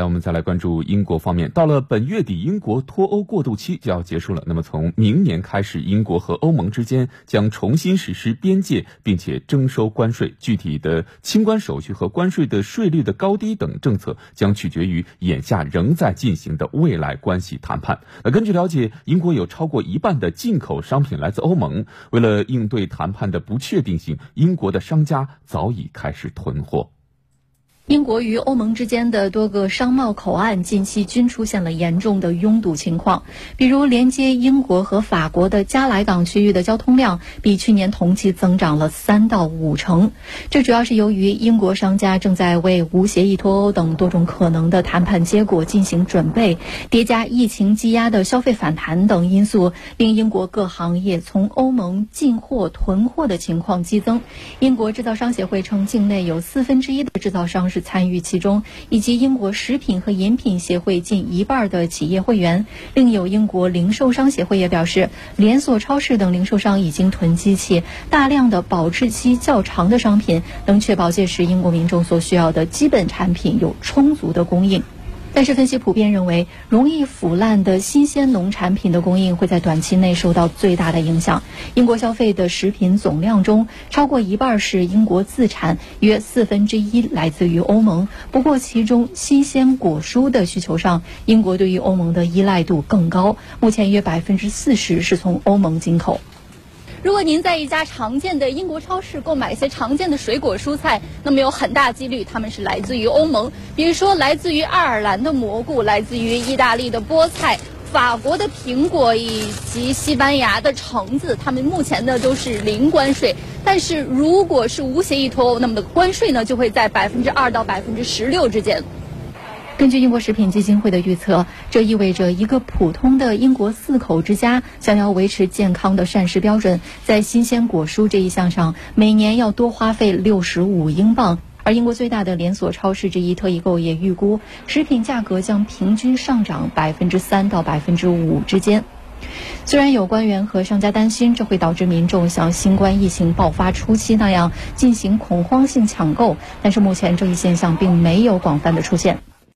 来，我们再来关注英国方面。到了本月底，英国脱欧过渡期就要结束了。那么从明年开始，英国和欧盟之间将重新实施边界，并且征收关税。具体的清关手续和关税的税率的高低等政策，将取决于眼下仍在进行的未来关系谈判。那根据了解，英国有超过一半的进口商品来自欧盟。为了应对谈判的不确定性，英国的商家早已开始囤货。英国与欧盟之间的多个商贸口岸近期均出现了严重的拥堵情况，比如连接英国和法国的加莱港区域的交通量比去年同期增长了三到五成。这主要是由于英国商家正在为无协议脱欧等多种可能的谈判结果进行准备，叠加疫情积压的消费反弹等因素，令英国各行业从欧盟进货囤货的情况激增。英国制造商协会称，境内有四分之一的制造商是。参与其中，以及英国食品和饮品协会近一半的企业会员。另有英国零售商协会也表示，连锁超市等零售商已经囤积起大量的保质期较长的商品，能确保届时英国民众所需要的基本产品有充足的供应。但是，分析普遍认为，容易腐烂的新鲜农产品的供应会在短期内受到最大的影响。英国消费的食品总量中，超过一半是英国自产，约四分之一来自于欧盟。不过，其中新鲜果蔬的需求上，英国对于欧盟的依赖度更高，目前约百分之四十是从欧盟进口。如果您在一家常见的英国超市购买一些常见的水果蔬菜，那么有很大几率它们是来自于欧盟，比如说来自于爱尔兰的蘑菇，来自于意大利的菠菜，法国的苹果以及西班牙的橙子，它们目前呢都是零关税。但是如果是无协议脱欧，那么的关税呢就会在百分之二到百分之十六之间。根据英国食品基金会的预测，这意味着一个普通的英国四口之家想要维持健康的膳食标准，在新鲜果蔬这一项上每年要多花费六十五英镑。而英国最大的连锁超市之一特易购也预估，食品价格将平均上涨百分之三到百分之五之间。虽然有官员和商家担心这会导致民众像新冠疫情爆发初期那样进行恐慌性抢购，但是目前这一现象并没有广泛的出现。